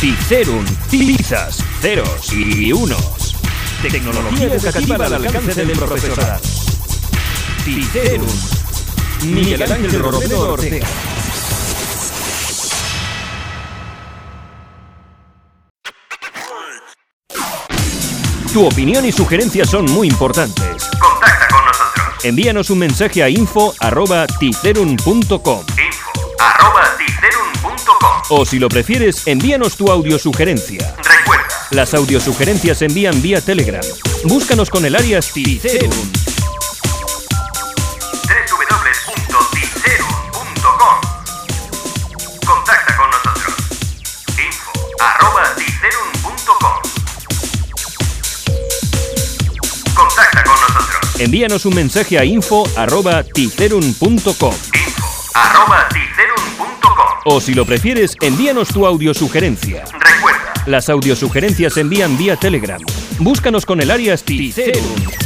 Ticerum, pizzas, ceros y unos. Tecnología educativa al alcance del profesorado. Ticerum. Miguel Ángel Robledo Ortega. Tu opinión y sugerencias son muy importantes. Contacta con nosotros. Envíanos un mensaje a info.ticerum.com Info. O si lo prefieres, envíanos tu audiosugerencia. Recuerda, Las audiosugerencias se envían vía Telegram. Búscanos con el alias Ticerum. www.ticerum.com. Contacta con nosotros. Info arroba ticerum.com. Contacta con nosotros. Envíanos un mensaje a info.ticerum.com Info arroba ticerum.com. o si lo prefieres, envíanos tu audiosugerencia. Recuerda, Las audiosugerencias se envían vía Telegram. Búscanos con el alias Ticerum.